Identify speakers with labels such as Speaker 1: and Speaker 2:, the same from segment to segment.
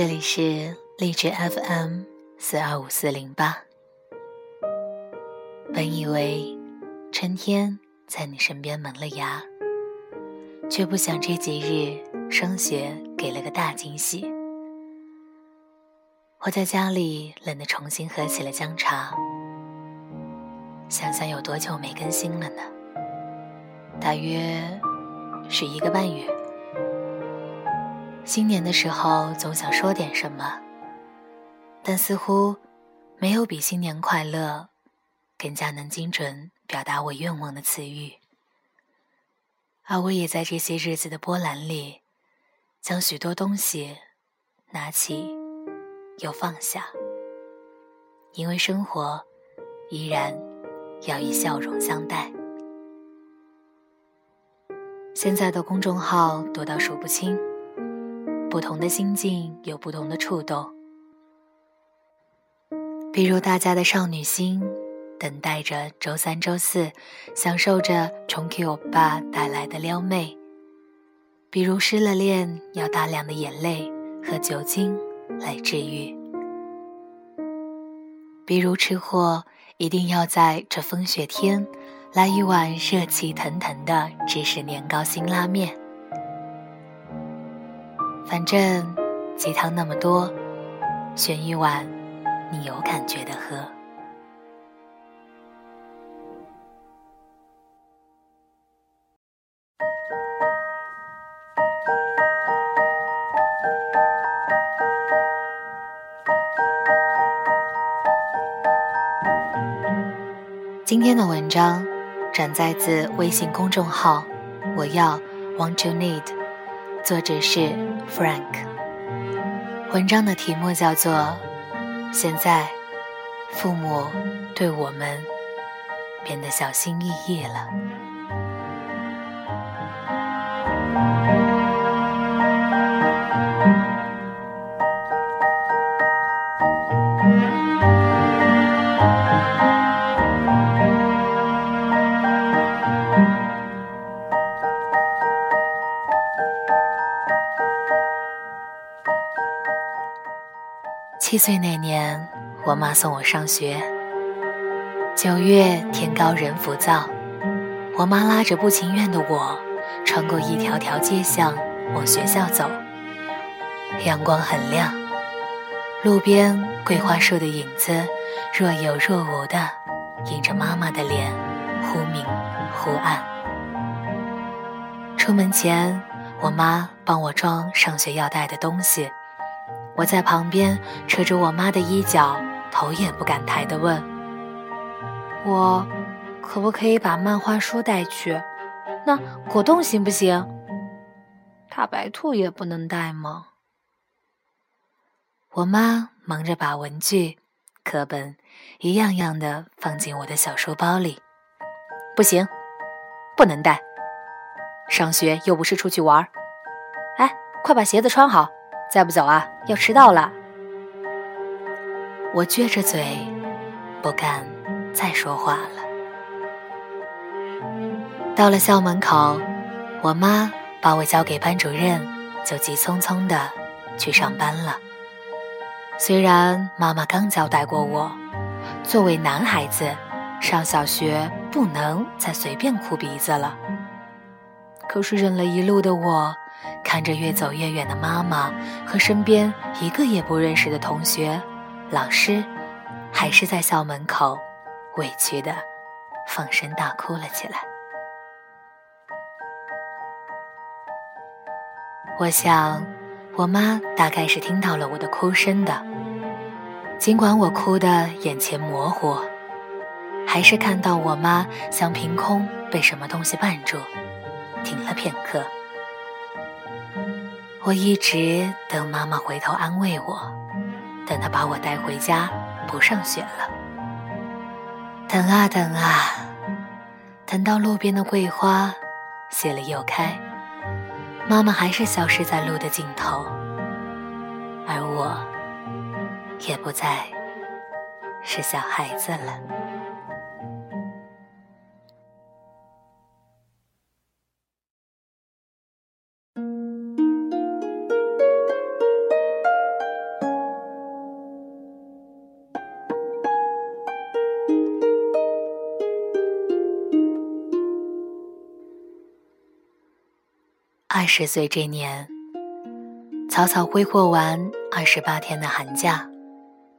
Speaker 1: 这里是励志 FM 四二五四零八。本以为春天在你身边萌了芽，却不想这几日霜雪给了个大惊喜。我在家里冷得重新喝起了姜茶，想想有多久没更新了呢？大约是一个半月。新年的时候总想说点什么，但似乎没有比“新年快乐”更加能精准表达我愿望的词语。而我也在这些日子的波澜里，将许多东西拿起又放下，因为生活依然要以笑容相待。现在的公众号多到数不清。不同的心境有不同的触动，比如大家的少女心，等待着周三、周四，享受着重 Q 欧巴带来的撩妹；比如失了恋，要大量的眼泪和酒精来治愈；比如吃货，一定要在这风雪天来一碗热气腾腾的芝士年糕辛拉面。反正鸡汤那么多，选一碗你有感觉的喝。今天的文章转载自微信公众号“我要 Want to Need”。作者是 Frank，文章的题目叫做《现在父母对我们变得小心翼翼了》。七岁那年，我妈送我上学。九月天高人浮躁，我妈拉着不情愿的我，穿过一条条街巷往学校走。阳光很亮，路边桂花树的影子若有若无的映着妈妈的脸，忽明忽暗。出门前，我妈帮我装上学要带的东西。我在旁边扯着我妈的衣角，头也不敢抬地问：“我可不可以把漫画书带去？那果冻行不行？大白兔也不能带吗？”我妈忙着把文具、课本一样样的放进我的小书包里。不行，不能带。上学又不是出去玩儿。哎，快把鞋子穿好。再不走啊，要迟到了！我撅着嘴，不敢再说话了。到了校门口，我妈把我交给班主任，就急匆匆的去上班了。虽然妈妈刚交代过我，作为男孩子，上小学不能再随便哭鼻子了，可是忍了一路的我。看着越走越远的妈妈和身边一个也不认识的同学、老师，还是在校门口委屈的放声大哭了起来。我想，我妈大概是听到了我的哭声的，尽管我哭的眼前模糊，还是看到我妈像凭空被什么东西绊住，停了片刻。我一直等妈妈回头安慰我，等她把我带回家，不上学了。等啊等啊，等到路边的桂花谢了又开，妈妈还是消失在路的尽头，而我也不再是小孩子了。二十岁这年，草草挥霍完二十八天的寒假，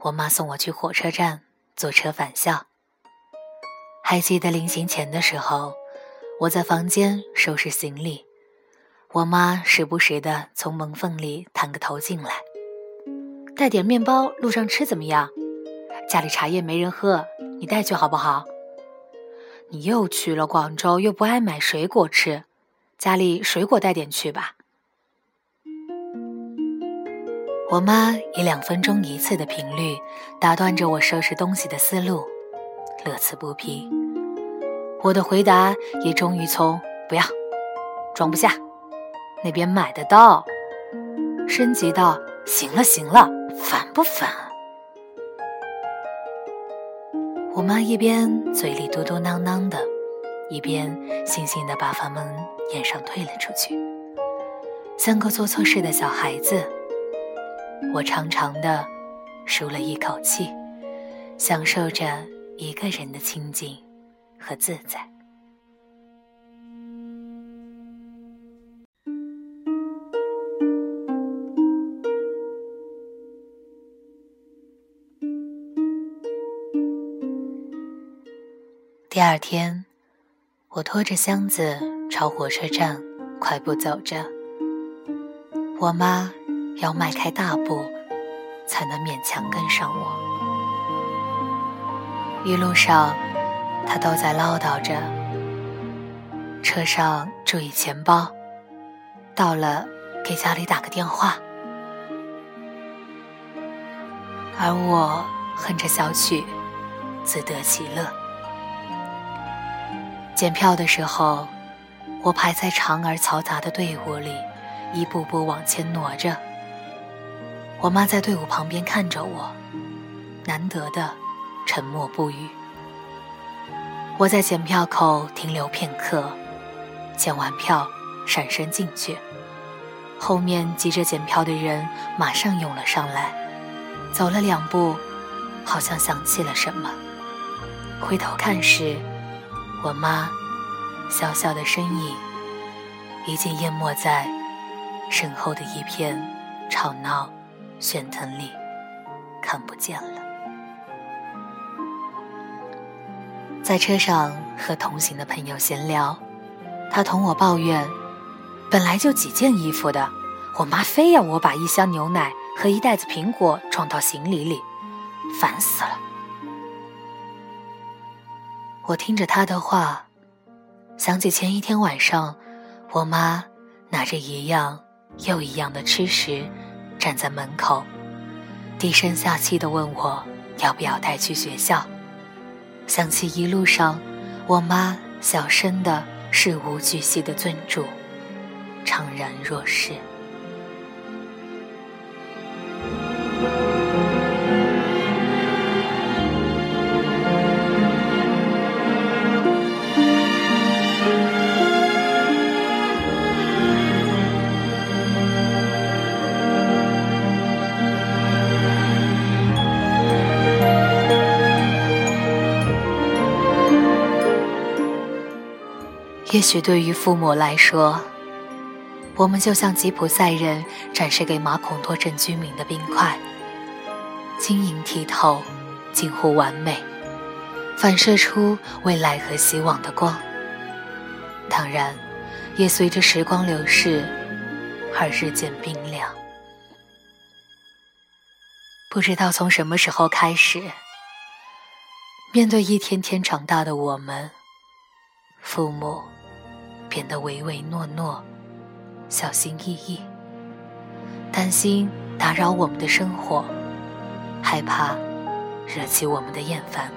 Speaker 1: 我妈送我去火车站坐车返校。还记得临行前的时候，我在房间收拾行李，我妈时不时的从门缝里探个头进来，带点面包，路上吃怎么样？家里茶叶没人喝，你带去好不好？你又去了广州，又不爱买水果吃。家里水果带点去吧。我妈以两分钟一次的频率打断着我收拾东西的思路，乐此不疲。我的回答也终于从“不要，装不下，那边买得到”升级到“行了行了，烦不烦？”我妈一边嘴里嘟嘟囔囔的。一边悻悻地把房门掩上退了出去，像个做错事的小孩子。我长长的舒了一口气，享受着一个人的清静和自在。第二天。我拖着箱子朝火车站快步走着，我妈要迈开大步才能勉强跟上我。一路上，她都在唠叨着：“车上注意钱包，到了给家里打个电话。”而我哼着小曲，自得其乐。检票的时候，我排在长而嘈杂的队伍里，一步步往前挪着。我妈在队伍旁边看着我，难得的沉默不语。我在检票口停留片刻，检完票闪身进去，后面急着检票的人马上涌了上来。走了两步，好像想起了什么，回头看时。我妈小小的身影已经淹没在身后的一片吵闹喧腾里，看不见了。在车上和同行的朋友闲聊，他同我抱怨，本来就几件衣服的，我妈非要我把一箱牛奶和一袋子苹果装到行李里，烦死了。我听着他的话，想起前一天晚上，我妈拿着一样又一样的吃食，站在门口，低声下气地问我要不要带去学校。想起一路上我妈小声的事无巨细的尊嘱，怅然若失。也许对于父母来说，我们就像吉普赛人展示给马孔多镇居民的冰块，晶莹剔透，近乎完美，反射出未来和希望的光。当然，也随着时光流逝而日渐冰凉。不知道从什么时候开始，面对一天天长大的我们，父母。变得唯唯诺诺，小心翼翼，担心打扰我们的生活，害怕惹起我们的厌烦。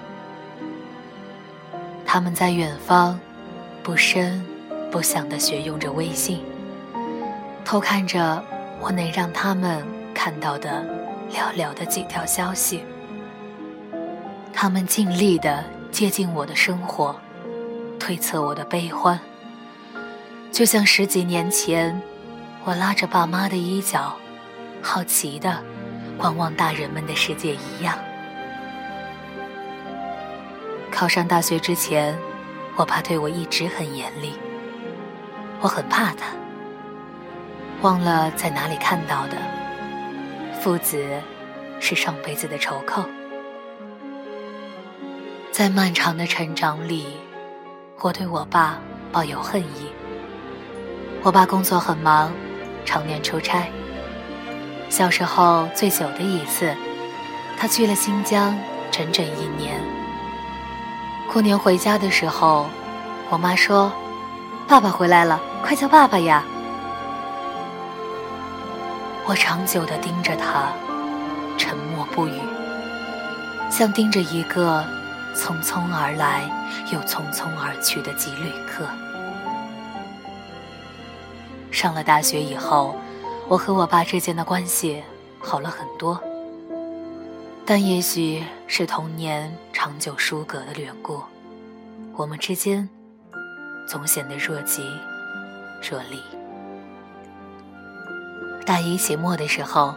Speaker 1: 他们在远方，不声不响地学用着微信，偷看着我能让他们看到的寥寥的几条消息。他们尽力地接近我的生活，推测我的悲欢。就像十几年前，我拉着爸妈的衣角，好奇的观望大人们的世界一样。考上大学之前，我爸对我一直很严厉，我很怕他，忘了在哪里看到的。父子是上辈子的仇寇，在漫长的成长里，我对我爸抱有恨意。我爸工作很忙，常年出差。小时候最久的一次，他去了新疆整整一年。过年回家的时候，我妈说：“爸爸回来了，快叫爸爸呀！”我长久地盯着他，沉默不语，像盯着一个匆匆而来又匆匆而去的瘠旅客。上了大学以后，我和我爸之间的关系好了很多，但也许是童年长久疏隔的缘故，我们之间总显得若即若离。大一期末的时候，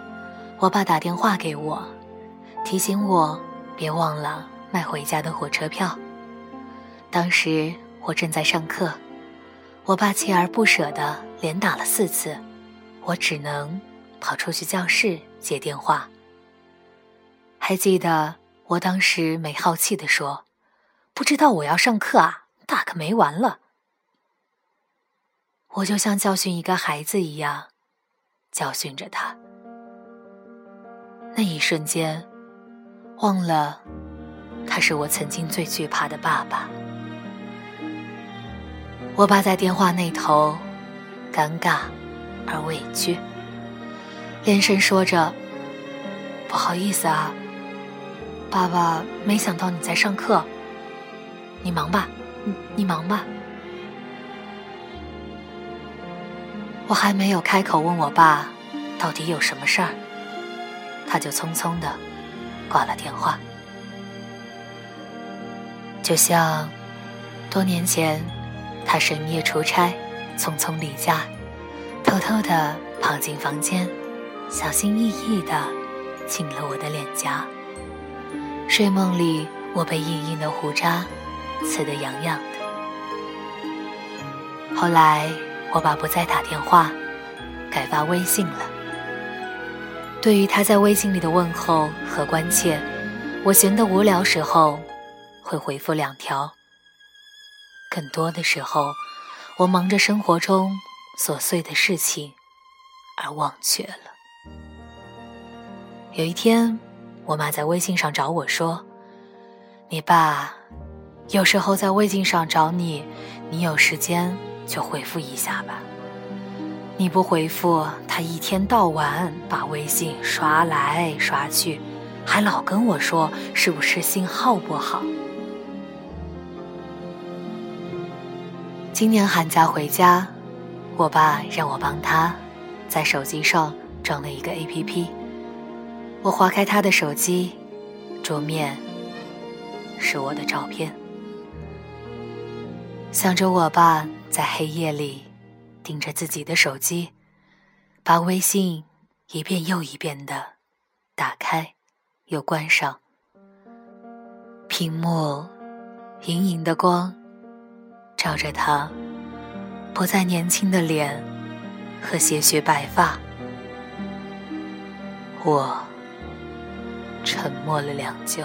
Speaker 1: 我爸打电话给我，提醒我别忘了买回家的火车票。当时我正在上课，我爸锲而不舍地连打了四次，我只能跑出去教室接电话。还记得我当时没好气地说：“不知道我要上课啊，打个没完了。”我就像教训一个孩子一样。教训着他，那一瞬间，忘了他是我曾经最惧怕的爸爸。我爸在电话那头，尴尬而委屈，连声说着：“不好意思啊，爸爸，没想到你在上课，你忙吧，你忙吧。”我还没有开口问我爸，到底有什么事儿，他就匆匆的挂了电话。就像多年前，他深夜出差，匆匆离家，偷偷的跑进房间，小心翼翼的亲了我的脸颊。睡梦里，我被硬硬的胡渣刺得痒痒的。后来。我爸不再打电话，改发微信了。对于他在微信里的问候和关切，我闲得无聊时候会回复两条。更多的时候，我忙着生活中琐碎的事情而忘却了。有一天，我妈在微信上找我说：“你爸有时候在微信上找你，你有时间。”就回复一下吧。你不回复，他一天到晚把微信刷来刷去，还老跟我说是不是信号不好。今年寒假回家，我爸让我帮他，在手机上装了一个 APP。我划开他的手机，桌面是我的照片，想着我爸。在黑夜里，盯着自己的手机，把微信一遍又一遍的打开，又关上。屏幕莹莹的光，照着他不再年轻的脸和些许白发。我沉默了良久。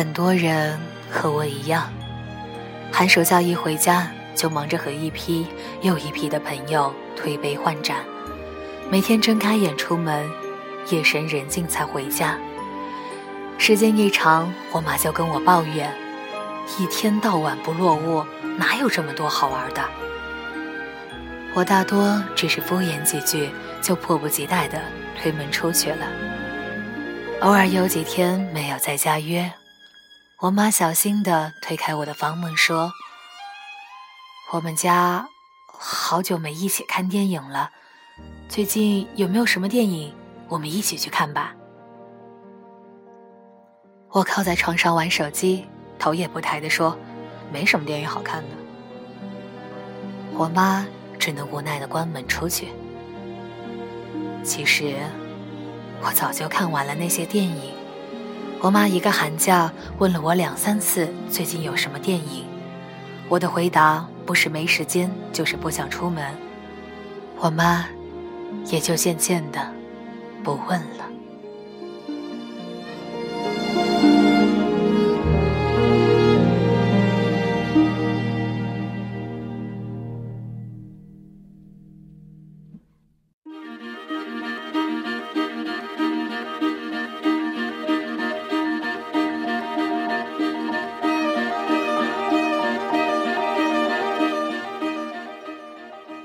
Speaker 1: 很多人和我一样，寒暑假一回家就忙着和一批又一批的朋友推杯换盏，每天睁开眼出门，夜深人静才回家。时间一长，我妈就跟我抱怨：“一天到晚不落屋，哪有这么多好玩的？”我大多只是敷衍几句，就迫不及待地推门出去了。偶尔有几天没有在家约。我妈小心地推开我的房门，说：“我们家好久没一起看电影了，最近有没有什么电影？我们一起去看吧。”我靠在床上玩手机，头也不抬地说：“没什么电影好看的。”我妈只能无奈地关门出去。其实，我早就看完了那些电影。我妈一个寒假问了我两三次最近有什么电影，我的回答不是没时间，就是不想出门。我妈也就渐渐的不问了。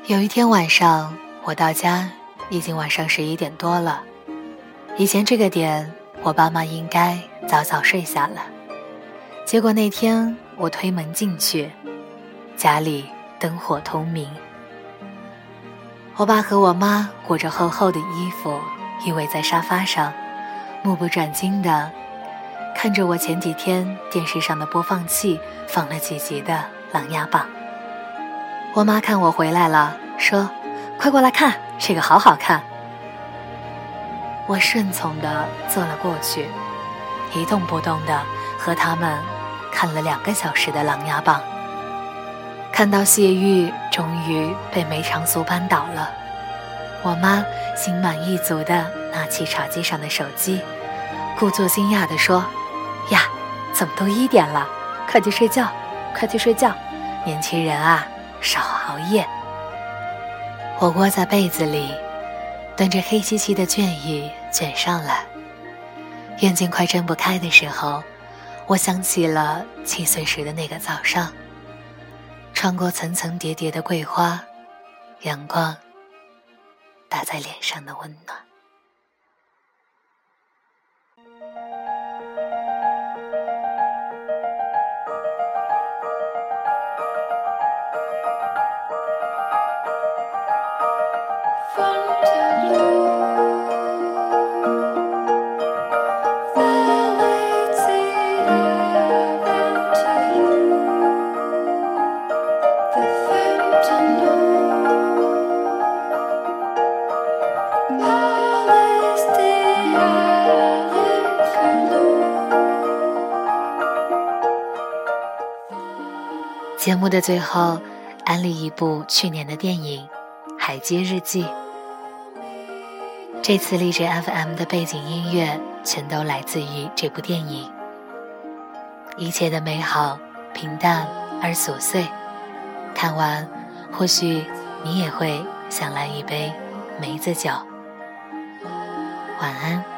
Speaker 1: 有一天晚上，我到家已经晚上十一点多了。以前这个点，我爸妈应该早早睡下了。结果那天我推门进去，家里灯火通明。我爸和我妈裹着厚厚的衣服，依偎在沙发上，目不转睛地看着我前几天电视上的播放器放了几集的《琅琊榜》。我妈看我回来了，说：“快过来看，这个好好看。”我顺从的坐了过去，一动不动的和他们看了两个小时的《琅琊榜》。看到谢玉终于被梅长苏扳倒了，我妈心满意足的拿起茶几上的手机，故作惊讶的说：“呀，怎么都一点了？快去睡觉，快去睡觉，年轻人啊！”少熬夜。我窝在被子里，等着黑漆漆的倦意卷上来。眼睛快睁不开的时候，我想起了七岁时的那个早上，穿过层层叠叠的桂花，阳光打在脸上的温暖。节目的最后，安利一部去年的电影《海街日记》。这次励志 FM 的背景音乐全都来自于这部电影。一切的美好平淡而琐碎，看完，或许你也会想来一杯梅子酒。晚安。